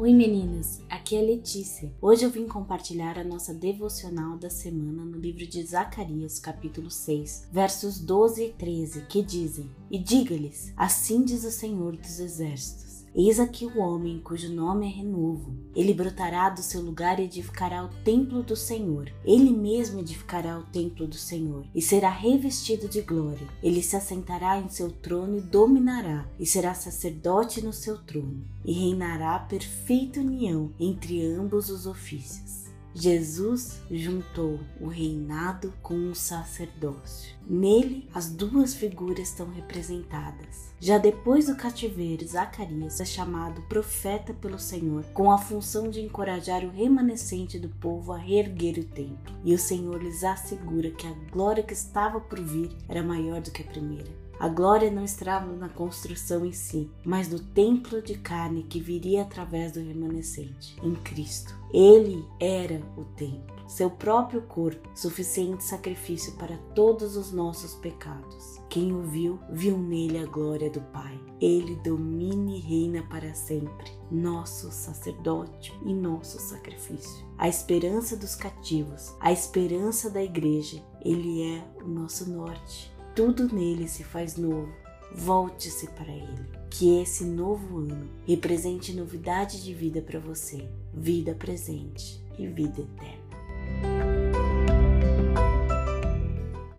Oi meninas, aqui é Letícia. Hoje eu vim compartilhar a nossa devocional da semana no livro de Zacarias, capítulo 6, versos 12 e 13, que dizem: E diga-lhes: Assim diz o Senhor dos Exércitos Eis aqui o homem cujo nome é Renovo. Ele brotará do seu lugar e edificará o templo do Senhor. Ele mesmo edificará o templo do Senhor e será revestido de glória. Ele se assentará em seu trono e dominará, e será sacerdote no seu trono, e reinará perfeita união entre ambos os ofícios. Jesus juntou o reinado com o sacerdócio. Nele, as duas figuras estão representadas. Já depois do cativeiro, Zacarias é chamado profeta pelo Senhor, com a função de encorajar o remanescente do povo a reerguer o templo. E o Senhor lhes assegura que a glória que estava por vir era maior do que a primeira. A glória não estava na construção em si, mas no templo de carne que viria através do remanescente, em Cristo. Ele era o templo, seu próprio corpo, suficiente sacrifício para todos os nossos pecados. Quem o viu, viu nele a glória do Pai. Ele domina e reina para sempre, nosso sacerdote e nosso sacrifício. A esperança dos cativos, a esperança da igreja, ele é o nosso norte tudo nele se faz novo. Volte-se para ele. Que esse novo ano represente novidade de vida para você, vida presente e vida eterna.